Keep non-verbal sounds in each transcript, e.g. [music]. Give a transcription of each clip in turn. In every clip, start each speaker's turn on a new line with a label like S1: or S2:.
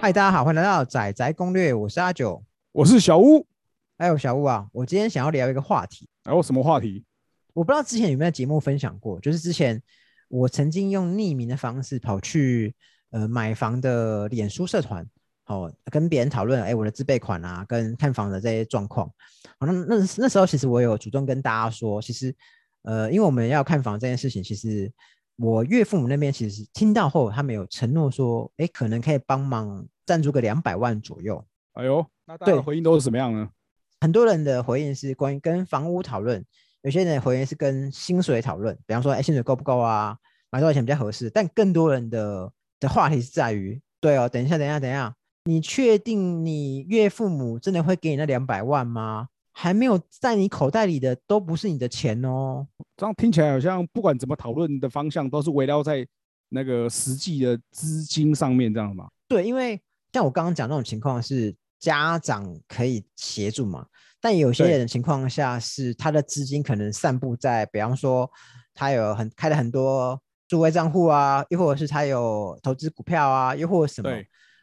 S1: 嗨，大家好，欢迎来到仔仔攻略，我是阿九，
S2: 我是小屋。
S1: 还有小屋啊，我今天想要聊一个话题，
S2: 哎，我什么话题？
S1: 我不知道之前有没有节目分享过，就是之前我曾经用匿名的方式跑去呃买房的脸书社团，好跟别人讨论，哎，我的自备款啊，跟看房的这些状况。好，那那那时候其实我有主动跟大家说，其实呃，因为我们要看房这件事情，其实我岳父母那边其实听到后，他们有承诺说，哎，可能可以帮忙赞助个两百万左右。
S2: 哎呦，那大家的回应都是什么样呢？
S1: 很多人的回应是关于跟房屋讨论，有些人的回应是跟薪水讨论，比方说，哎，薪水够不够啊？买多少钱比较合适？但更多人的的话题是在于，对哦，等一下，等一下，等一下，你确定你岳父母真的会给你那两百万吗？还没有在你口袋里的都不是你的钱哦。
S2: 这样听起来好像不管怎么讨论的方向都是围绕在那个实际的资金上面，这样吗？
S1: 对，因为像我刚刚讲那种情况是。家长可以协助嘛？但有些人的情况下是他的资金可能散布在，比方说他有很开了很多诸位账户啊，又或者是他有投资股票啊，又或者什么，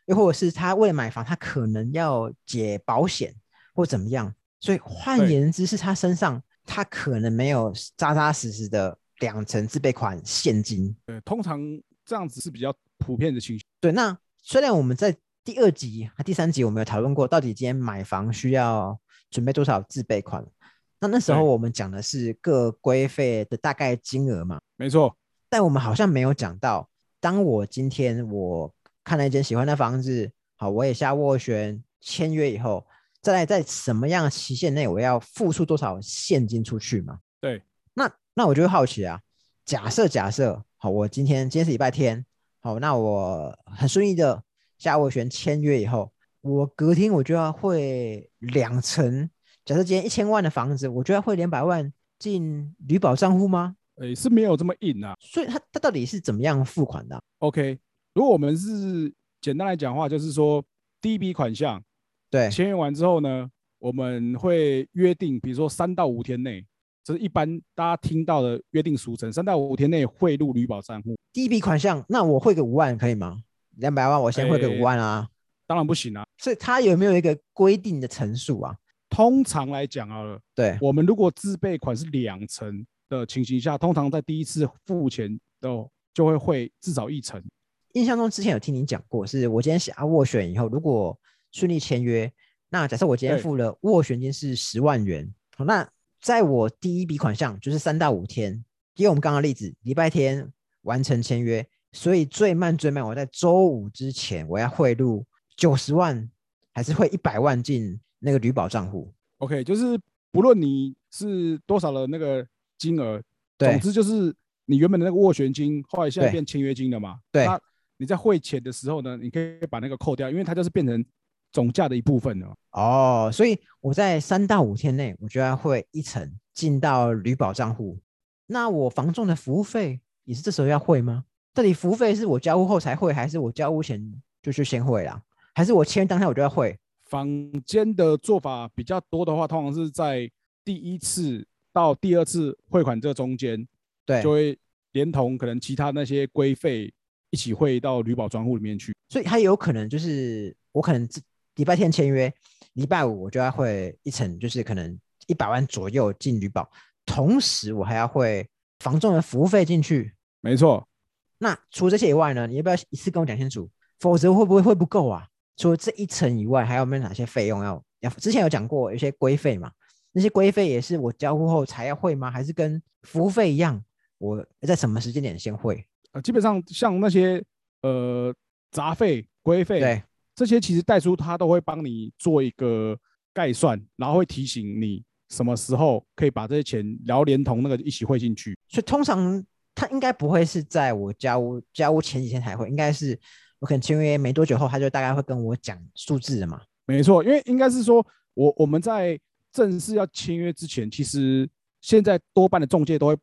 S1: 又或者是他为了买房，他可能要解保险或怎么样。所以换言之，是他身上他可能没有扎扎实实的两成自备款现金。
S2: 对，通常这样子是比较普遍的情绪。
S1: 对，那虽然我们在。第二集和第三集我们有讨论过，到底今天买房需要准备多少自备款？那那时候我们讲的是各规费的大概金额嘛？
S2: 没错。
S1: 但我们好像没有讲到，当我今天我看了一间喜欢的房子，好，我也下斡旋签约以后，再来在什么样的期限内我要付出多少现金出去嘛？
S2: 对。
S1: 那那我就好奇啊，假设假设好，我今天今天是礼拜天，好，那我很顺利的。下斡旋签约以后，我隔天我就要汇两成。假设今天一千万的房子，我就要汇两百万进旅保账户吗？
S2: 诶，是没有这么硬啊。
S1: 所以他他到底是怎么样付款的
S2: ？OK，如果我们是简单来讲的话，就是说第一笔款项，
S1: 对，
S2: 签约完之后呢，我们会约定，比如说三到五天内，这是一般大家听到的约定俗成，三到五天内汇入旅保账户。
S1: 第一笔款项，那我汇个五万可以吗？两百万，我先汇个五万啊，
S2: 当然不行啊。
S1: 所以它有没有一个规定的层数啊？
S2: 通常来讲啊，
S1: 对
S2: 我们如果自备款是两成的情形下，通常在第一次付钱都就会汇至少一成。
S1: 印象中之前有听你讲过，是我今天下斡旋以后，如果顺利签约，那假设我今天付了斡旋金是十万元，好，那在我第一笔款项就是三到五天，因为我们刚刚例子，礼拜天完成签约。所以最慢最慢，我在周五之前我要汇入九十万，还是汇一百万进那个旅保账户
S2: ？OK，就是不论你是多少的那个金额，总之就是你原本的那个斡旋金，后来现在变签约金了嘛？
S1: 对。
S2: 那你在汇钱的时候呢，你可以把那个扣掉，因为它就是变成总价的一部分呢。
S1: 哦，所以我在三到五天内，我觉得会一层进到旅保账户。那我房仲的服务费也是这时候要汇吗？到底服务费是我交屋后才汇，还是我交屋前就去先汇啦？还是我签当天我就要汇？
S2: 房间的做法比较多的话，通常是在第一次到第二次汇款这中间，
S1: 对，
S2: 就会连同可能其他那些规费一起汇到旅保专户里面去。
S1: 所以它有可能就是我可能礼拜天签约，礼拜五我就要会一层，就是可能一百万左右进旅保，同时我还要会房仲的服务费进去。
S2: 没错。
S1: 那除了这些以外呢？你要不要一次跟我讲清楚？否则会不会会不够啊？除了这一层以外，还有没有哪些费用要要？之前有讲过有些规费嘛，那些规费也是我交付后才要汇吗？还是跟服务费一样？我在什么时间点先汇？
S2: 呃，基本上像那些呃杂费、规费，
S1: 对
S2: 这些其实代书他都会帮你做一个概算，然后会提醒你什么时候可以把这些钱然后连同那个一起汇进去。
S1: 所以通常。他应该不会是在我交屋交屋前几天才会，应该是我可能签约没多久后，他就大概会跟我讲数字的嘛。
S2: 没错，因为应该是说我我们在正式要签约之前，其实现在多半的中介都会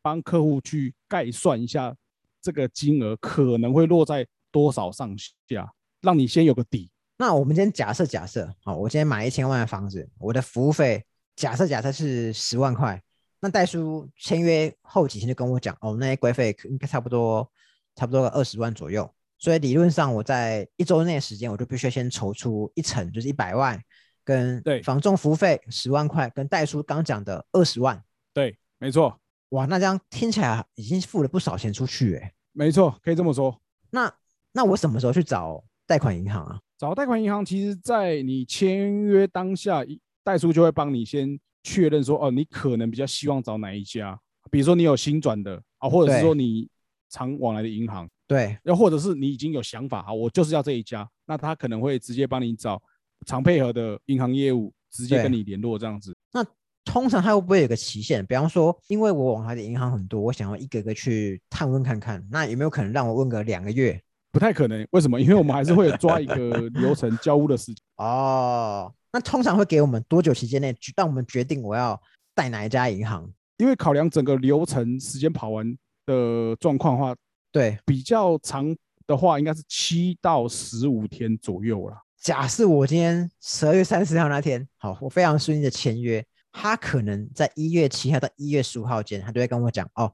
S2: 帮客户去概算一下这个金额可能会落在多少上下，让你先有个底。
S1: 那我们今天假设假设，好，我今天买一千万的房子，我的服务费假设假设是十万块。那代书签约后几天就跟我讲，哦，那些规费应该差不多，差不多二十万左右。所以理论上我在一周内时间，我就必须先筹出一成，就是一百万，跟
S2: 对
S1: 房仲服务费十万块，跟代书刚讲的二十万。
S2: 对，没错，
S1: 哇，那这样听起来已经付了不少钱出去哎。
S2: 没错，可以这么说。
S1: 那那我什么时候去找贷款银行啊？
S2: 找贷款银行，其实在你签约当下，一代书就会帮你先确认说，哦，你可能比较希望找哪一家，比如说你有新转的啊，或者是说你常往来的银行，
S1: 对
S2: 又或者是你已经有想法，好，我就是要这一家，那他可能会直接帮你找常配合的银行业务，直接跟你联络这样子。
S1: 那通常它会不会有个期限？比方说，因为我往来的银行很多，我想要一个个去探问看看，那有没有可能让我问个两个月？
S2: 不太可能，为什么？因为我们还是会有抓一个流程交屋的时间。[laughs]
S1: 哦，那通常会给我们多久时间内，让我们决定我要贷哪一家银行？
S2: 因为考量整个流程时间跑完的状况的话，
S1: 对，
S2: 比较长的话应该是七到十五天左右啦。
S1: 假设我今天十二月三十号那天，好，我非常顺利的签约，他可能在一月七号到一月十五号间，他就会跟我讲，哦，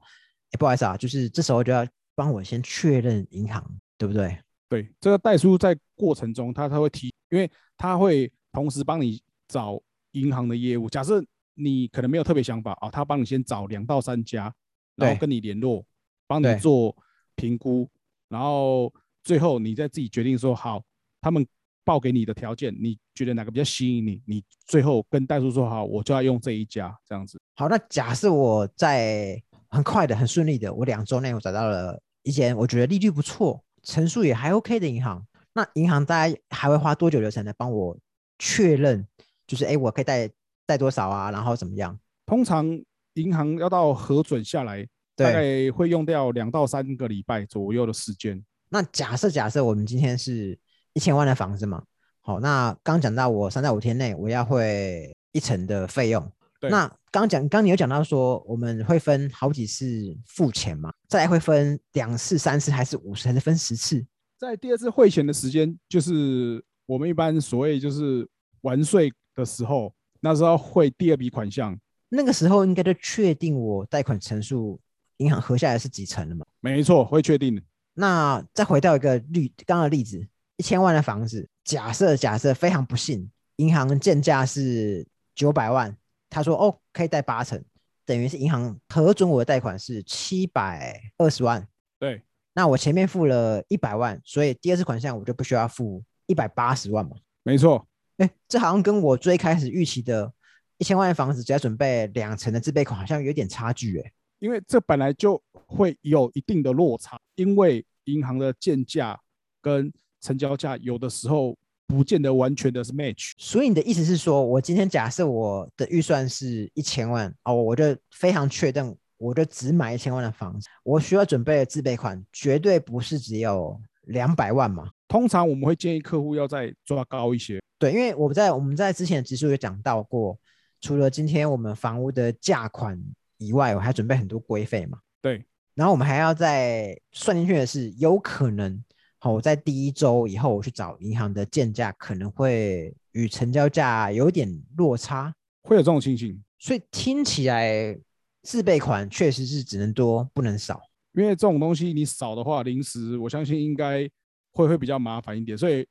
S1: 哎，不好意思啊，就是这时候就要帮我先确认银行，对不对？
S2: 对，这个代书在过程中他他会提，因为他会同时帮你找银行的业务。假设你可能没有特别想法啊，他帮你先找两到三家，然后跟你联络，帮你做评估，然后最后你再自己决定说好，他们报给你的条件，你觉得哪个比较吸引你，你最后跟代书说好，我就要用这一家这样子。
S1: 好，那假设我在很快的、很顺利的，我两周内我找到了一间我觉得利率不错、成数也还 OK 的银行，那银行大概还会花多久流程来帮我确认，就是哎，诶我可以贷贷多少啊，然后怎么样？
S2: 通常银行要到核准下来，大，概会用掉两到三个礼拜左右的时间。
S1: 那假设假设我们今天是一千万的房子嘛，好，那刚讲到我三到五天内我要汇一成的费用，
S2: 对
S1: 那刚讲刚你有讲到说我们会分好几次付钱嘛，再来会分两次、三次还是五次还是分十次？
S2: 在第二次汇钱的时间，就是我们一般所谓就是完税的时候，那时候汇第二笔款项。
S1: 那个时候应该就确定我贷款成数银行核下来是几成了嘛？
S2: 没错，会确定的。
S1: 那再回到一个例刚刚的例子，一千万的房子，假设假设非常不幸，银行建价是九百万，他说哦可以贷八成，等于是银行核准我的贷款是七百二十万，
S2: 对，
S1: 那我前面付了一百万，所以第二次款项我就不需要付一百八十万嘛？
S2: 没错，
S1: 哎，这好像跟我最开始预期的一千万的房子只要准备两成的自备款，好像有点差距哎。
S2: 因为这本来就会有一定的落差，因为银行的建价跟成交价有的时候不见得完全的是 match。
S1: 所以你的意思是说，我今天假设我的预算是一千万哦，我就非常确定，我就只买一千万的房子，我需要准备的自备款绝对不是只有两百万嘛？
S2: 通常我们会建议客户要再抓高一些。
S1: 对，因为我们在我们在之前的集数有讲到过，除了今天我们房屋的价款以外，我还准备很多规费嘛。
S2: 对，
S1: 然后我们还要再算进去的是，有可能好，我在第一周以后我去找银行的建价，可能会与成交价有点落差。
S2: 会有这种情形，
S1: 所以听起来自备款确实是只能多不能少。
S2: 因为这种东西你少的话，临时我相信应该会会比较麻烦一点，所以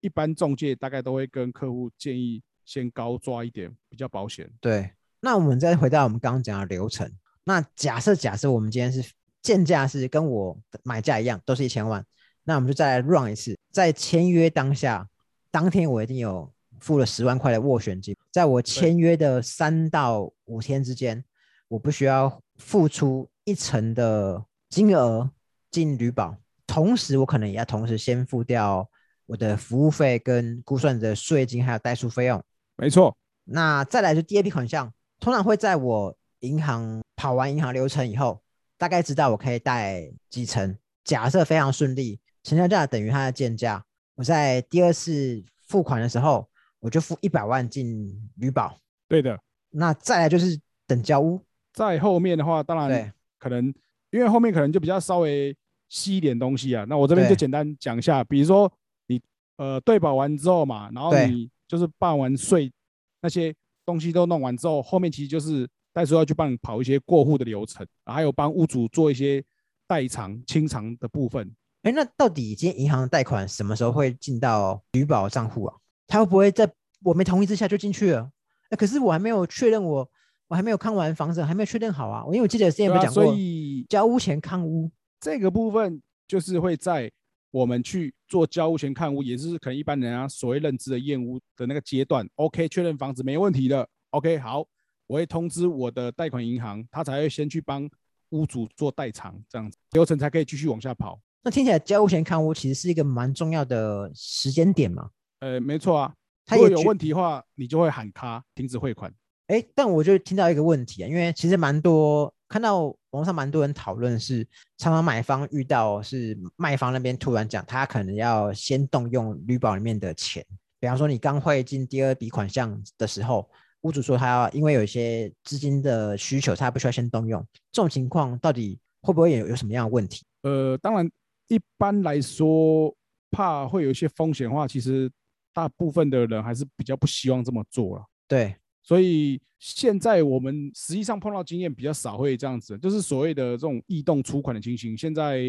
S2: 一般中介大概都会跟客户建议先高抓一点，比较保险。
S1: 对，那我们再回到我们刚刚讲的流程。那假设假设我们今天是建价是跟我买价一样，都是一千万，那我们就再来 run 一次，在签约当下，当天我一定有付了十万块的斡旋金，在我签约的三到五天之间，我不需要付出一成的金额进旅保，同时我可能也要同时先付掉我的服务费跟估算的税金还有代书费用。
S2: 没错，
S1: 那再来就第二笔款项，通常会在我银行跑完银行流程以后，大概知道我可以贷几成。假设非常顺利，成交价等于它的建价，我在第二次付款的时候，我就付一百万进旅保。
S2: 对的。
S1: 那再来就是等交屋，
S2: 在后面的话，当然可能因为后面可能就比较稍微细一点东西啊。那我这边就简单讲一下，比如说你呃对保完之后嘛，然后你就是办完税那些东西都弄完之后，后面其实就是代书要去帮你跑一些过户的流程，还有帮屋主做一些代偿清偿的部分。
S1: 哎，那到底今天银行贷款什么时候会进到余保账户啊？他会不会在我没同意之下就进去了？哎，可是我还没有确认，我我还没有看完房子，还没有确认好啊。因为我记得之前有讲过，
S2: 所以
S1: 交屋前看屋
S2: 这个部分就是会在我们去做交屋前看屋，也就是可能一般人啊所谓认知的验屋的那个阶段。OK，确认房子没问题的。OK，好，我会通知我的贷款银行，他才会先去帮屋主做代偿，这样子流程才可以继续往下跑。
S1: 那听起来交屋前看屋其实是一个蛮重要的时间点嘛？
S2: 呃，没错啊。如果有问题的话，你就会喊卡停止汇款。
S1: 哎，但我就听到一个问题啊，因为其实蛮多看到网上蛮多人讨论是，常常买方遇到是卖方那边突然讲，他可能要先动用旅保里面的钱，比方说你刚汇进第二笔款项的时候，屋主说他要因为有一些资金的需求，他不需要先动用，这种情况到底会不会有有什么样的问题？
S2: 呃，当然一般来说，怕会有一些风险的话，其实。大部分的人还是比较不希望这么做了，
S1: 对，
S2: 所以现在我们实际上碰到经验比较少会这样子，就是所谓的这种异动出款的情形。现在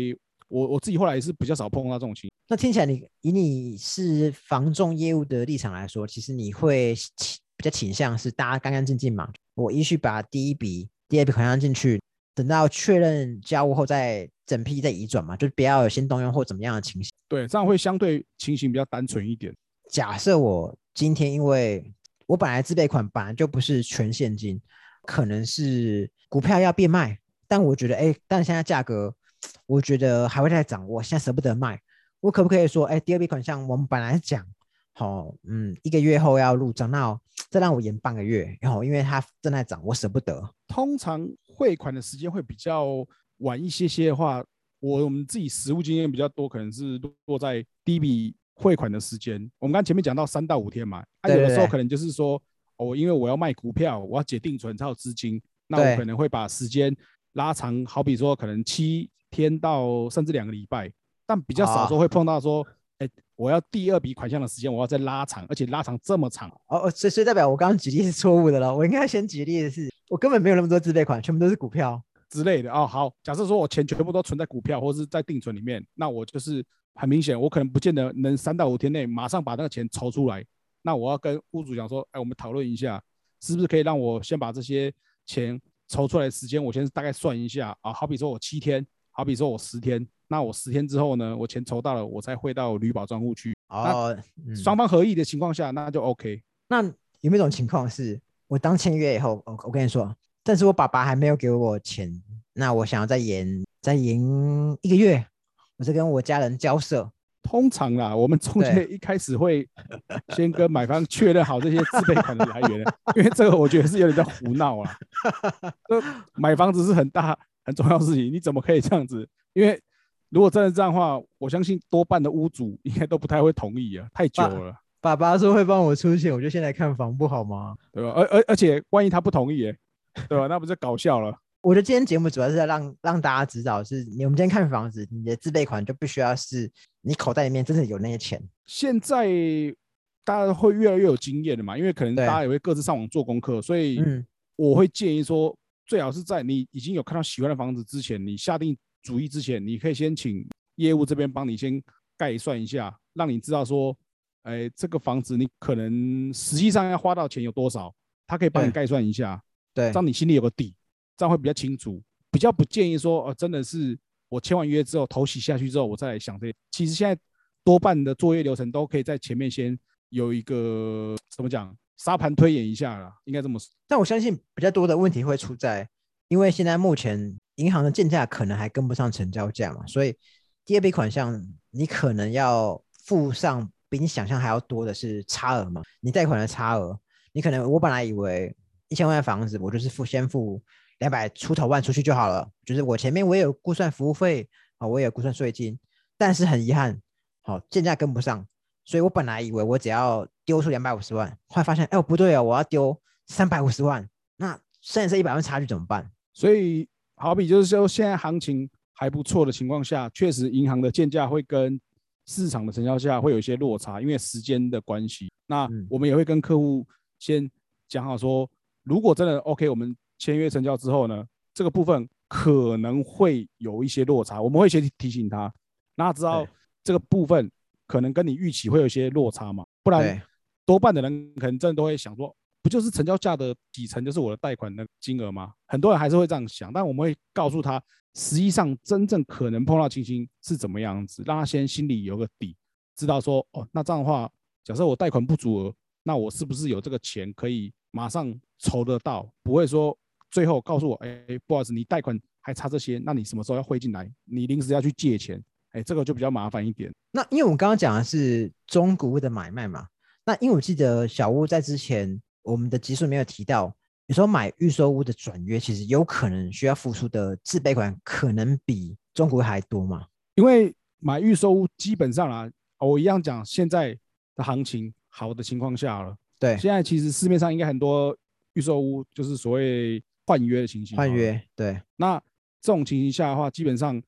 S2: 我我自己后来也是比较少碰到这种情。
S1: 那听起来你以你是防重业务的立场来说，其实你会比较倾向是大家干干净净嘛？我依序把第一笔、第二笔款项进去，等到确认交屋后再整批再移转嘛，就是不要有先动用或怎么样的情形。
S2: 对，这样会相对情形比较单纯一点。
S1: 假设我今天，因为我本来自备款本来就不是全现金，可能是股票要变卖，但我觉得，哎，但现在价格，我觉得还会再涨，我现在舍不得卖，我可不可以说，哎，第二笔款项我们本来讲，好，嗯，一个月后要入账，那再让我延半个月，然后因为它正在涨，我舍不得。
S2: 通常汇款的时间会比较晚一些些的话，我我们自己实务经验比较多，可能是落在第一笔。汇款的时间，我们刚前面讲到三到五天嘛，啊，有的时候可能就是说，哦，因为我要卖股票，我要解定存才有资金，那我可能会把时间拉长，好比说可能七天到甚至两个礼拜，但比较少时候会碰到说，哎，我要第二笔款项的时间，我要再拉长，而且拉长这么长。
S1: 哦，所以所以代表我刚刚举例是错误的了，我应该先举例的是，我根本没有那么多自备款，全部都是股票
S2: 之类的。哦，好，假设说我钱全部都存在股票或者是在定存里面，那我就是。很明显，我可能不见得能三到五天内马上把那个钱筹出来。那我要跟屋主讲说，哎，我们讨论一下，是不是可以让我先把这些钱筹出来的时间，我先大概算一下啊。好比说我七天，好比说我十天，那我十天之后呢，我钱筹到了，我再汇到旅保账户去。哦，双方合意的情况下，那就 OK。
S1: 那有没有一种情况是，我当签约以后，我我跟你说，但是我爸爸还没有给我钱，那我想要再延再延一个月。我是跟我家人交涉，
S2: 通常啦，我们中介一开始会先跟买方确认好这些自备款的来源，因为这个我觉得是有点在胡闹啊。[laughs] 买房子是很大很重要的事情，你怎么可以这样子？因为如果真的这样的话，我相信多半的屋主应该都不太会同意啊，太久了。
S1: 爸爸说会帮我出钱，我就先来看房不好吗？
S2: 对吧？而而而且万一他不同意，对吧？那不是搞笑了。[laughs]
S1: 我觉得今天节目主要是要让让大家知道，是你我们今天看房子，你的自备款就必须要是你口袋里面真的有那些钱。
S2: 现在大家会越来越有经验的嘛，因为可能大家也会各自上网做功课，所以我会建议说，最好是在你已经有看到喜欢的房子之前，你下定主意之前，你可以先请业务这边帮你先概算一下，让你知道说，哎，这个房子你可能实际上要花到钱有多少，他可以帮你概算一下，
S1: 对，
S2: 让你心里有个底。这样会比较清楚，比较不建议说，哦，真的是我签完约之后，头洗下去之后，我再来想这些。其实现在多半的作业流程都可以在前面先有一个怎么讲，沙盘推演一下啦，应该这么说。
S1: 但我相信比较多的问题会出在，因为现在目前银行的建价可能还跟不上成交价嘛，所以第二笔款项你可能要付上比你想象还要多的是差额嘛，你贷款的差额，你可能我本来以为一千万的房子，我就是付先付。两百出头万出去就好了，就是我前面我也有估算服务费啊，我也有估算税金，但是很遗憾，好建价跟不上，所以我本来以为我只要丢出两百五十万，后来发现哎不对啊，我要丢三百五十万，那剩下这一百万差距怎么办？
S2: 所以好比就是说现在行情还不错的情况下，确实银行的建价会跟市场的成交价会有一些落差，因为时间的关系。那我们也会跟客户先讲好说，如果真的 OK，我们。签约成交之后呢，这个部分可能会有一些落差，我们会先提醒他。那知道这个部分可能跟你预期会有一些落差嘛，不然多半的人可能真的都会想说，不就是成交价的几成就是我的贷款的金额吗？很多人还是会这样想，但我们会告诉他，实际上真正可能碰到情形是怎么样子，让他先心里有个底，知道说，哦，那这样的话，假设我贷款不足额，那我是不是有这个钱可以马上筹得到？不会说最后告诉我，哎，不好意思，你贷款还差这些，那你什么时候要汇进来？你临时要去借钱，哎，这个就比较麻烦一点。
S1: 那因为我们刚刚讲的是中古屋的买卖嘛，那因为我记得小屋在之前我们的集数没有提到，有时候买预售屋的转约，其实有可能需要付出的自备款可能比中古屋还多嘛。
S2: 因为买预售屋基本上啊，我一样讲现在的行情好的情况下了，
S1: 对，
S2: 现在其实市面上应该很多预售屋就是所谓换约的情形。
S1: 换，约，对
S2: 那这种情形下的话，基本上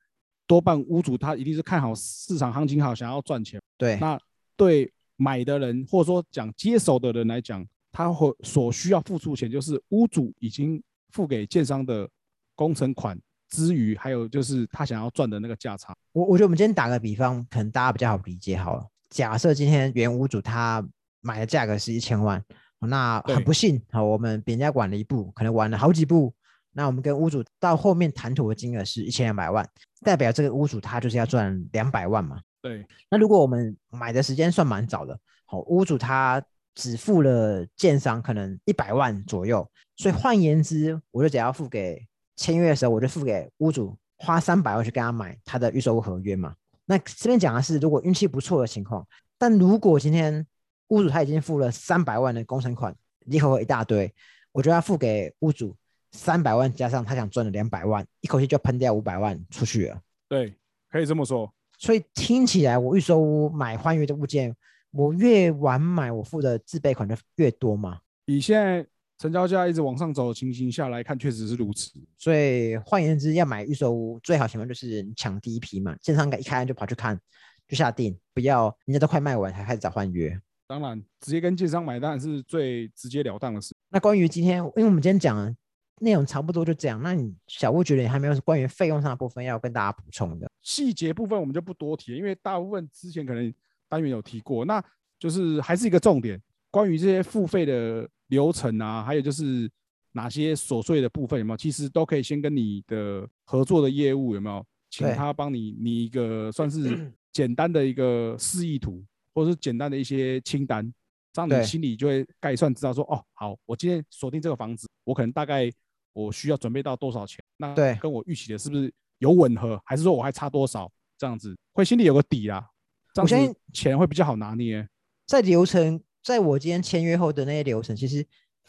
S2: 多半屋主他一定是看好市场行情好，想要赚钱。
S1: 对
S2: 那对买的人或者说讲接手的人来讲，他会所需要付出钱就是屋主已经付给建商的工程款之余，还有就是他想要赚的那个价差。
S1: 我我觉得我们今天打个比方，可能大家比较好理解好了。假设今天原屋主他买的价格是一千万，那很不幸，好，我们比人家晚了一步，可能晚了好几步。那我们跟屋主到后面谈妥的金额是一千两百万，代表这个屋主他就是要赚两百万嘛。
S2: 对
S1: 那如果我们买的时间算蛮早的，好，屋主他只付了建商可能一百万左右，所以换言之，我就只要付给签约的时候，我就付给屋主花三百万去跟他买他的预售屋合约嘛。那这边讲的是如果运气不错的情况，但如果今天屋主他已经付了三百万的工程款，一口一大堆，我就要付给屋主三百万加上他想赚的两百万，一口气就喷掉五百万出去了。
S2: 对，可以这么说。
S1: 所以听起来，我预售屋买换约的物件，我越晚买，我付的自备款就越多嘛。
S2: 以现在成交价一直往上走的情形下来看，确实是如此。
S1: 所以换言之，要买预售屋，最好情况就是你抢第一批嘛，建商一开就跑去看，就下定，不要人家都快卖完才开始找换约。
S2: 当然，直接跟建商买当然是最直截了当的事。
S1: 那关于今天，因为我们今天讲的内容差不多就这样，那你小吴觉得你还没有关于费用上的部分要跟大家补充的？
S2: 细节部分我们就不多提了，因为大部分之前可能单元有提过，那就是还是一个重点，关于这些付费的流程啊，还有就是哪些琐碎的部分有没有，其实都可以先跟你的合作的业务有没有，请他帮你拟一个算是 [clears throat] 简单的一个示意图，或者是简单的一些清单，这样你心里就会概算知道说，哦，好，我今天锁定这个房子，我可能大概我需要准备到多少钱，那
S1: 对
S2: 跟我预期的是不是有吻合，还是说我还差多少？这样子会心里有个底啦，这样
S1: 我相信
S2: 子钱会比较好拿捏。
S1: 在流程，在我今天签约后的那些流程，其实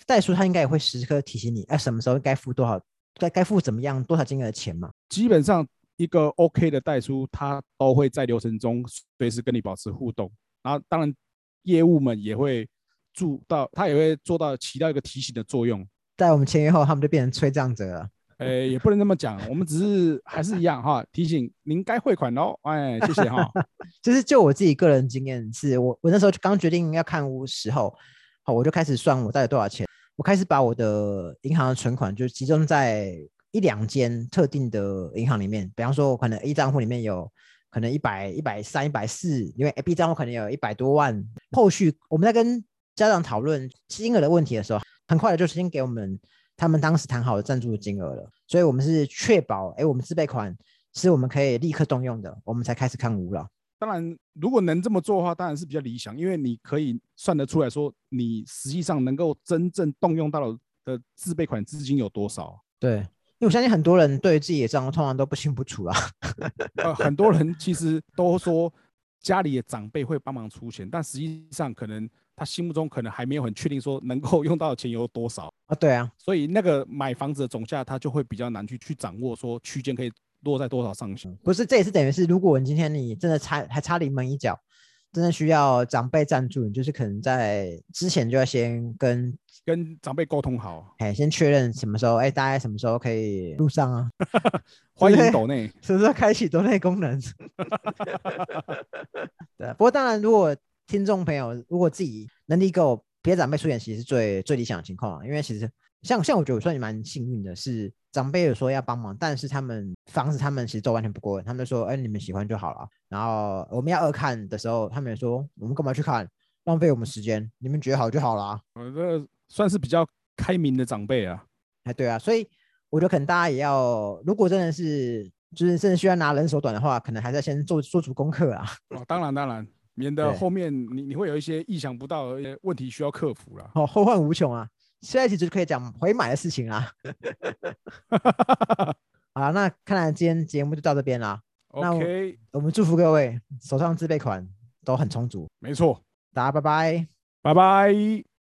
S1: 代书他应该也会时刻提醒你，哎、什么时候该付多少，该该付怎么样多少金额的钱嘛。
S2: 基本上一个 OK 的代书，他都会在流程中随时跟你保持互动。然后当然业务们也会做到，他也会做到起到一个提醒的作用。
S1: 在我们签约后，他们就变成催账者了。
S2: 呃，也不能这么讲，我们只是还是一样哈，提醒您该汇款喽。哎，谢谢哈。[laughs]
S1: 就是就我自己个人经验，是我我那时候刚决定要看屋时候，好，我就开始算我到底多少钱，我开始把我的银行的存款就集中在一两间特定的银行里面，比方说我可能 A 账户里面有可能一百、一百三、一百四，因为 B 账户可能有一百多万。后续我们在跟家长讨论金额的问题的时候，很快的就先给我们他们当时谈好的赞助的金额了，所以我们是确保，哎，我们自备款是我们可以立刻动用的，我们才开始看屋了。
S2: 当然，如果能这么做的话，当然是比较理想，因为你可以算得出来说，你实际上能够真正动用到的自备款资金有多少。
S1: 对，因为我相信很多人对自己的账户通常都不清不楚啊。
S2: 呃，[laughs] 很多人其实都说家里的长辈会帮忙出钱，但实际上可能他心目中可能还没有很确定说能够 [laughs] 用到的钱有多少，
S1: 啊，对啊，
S2: 所以那个买房子的总价他就会比较难去去掌握说区间可以落在多少上下。
S1: 不是，这也是等于是，如果你今天你真的差还差临门一脚，真的需要长辈赞助，你就是可能在之前就要先跟
S2: 跟长辈沟通好，
S1: 哎先确认什么时候，哎，大概什么时候可以路上啊，[laughs]
S2: 欢迎抖内。
S1: 是不是要开启抖内功能？[laughs] 对啊，不过当然，如果听众朋友如果自己能力够，别长辈出演，其实是最最理想的情况啊，因为其实像像我觉得我算蛮幸运的，是长辈有说要帮忙，但是他们房子他们其实都完全不过问，他们说，哎，你们喜欢就好了。然后我们要二看的时候，他们也说，我们干嘛去看，浪费我们时间，你们觉得好就好了。
S2: 我这算是比较开明的长辈啊。
S1: 哎，对啊，所以我觉得可能大家也要，如果真的是就是真的需要拿人手短的话，可能还是要先做做足功课啊。[laughs]
S2: 哦，当然当然，免得后面你你会有一些意想不到的问题需要克服了。
S1: 哦，后患无穷啊。下一集就可以讲回买的事情啦。[laughs] 好，那看来今天节目就到这边啦。
S2: OK，
S1: 我们祝福各位手上自备款都很充足。
S2: 没错，
S1: 大家拜拜，
S2: 拜拜。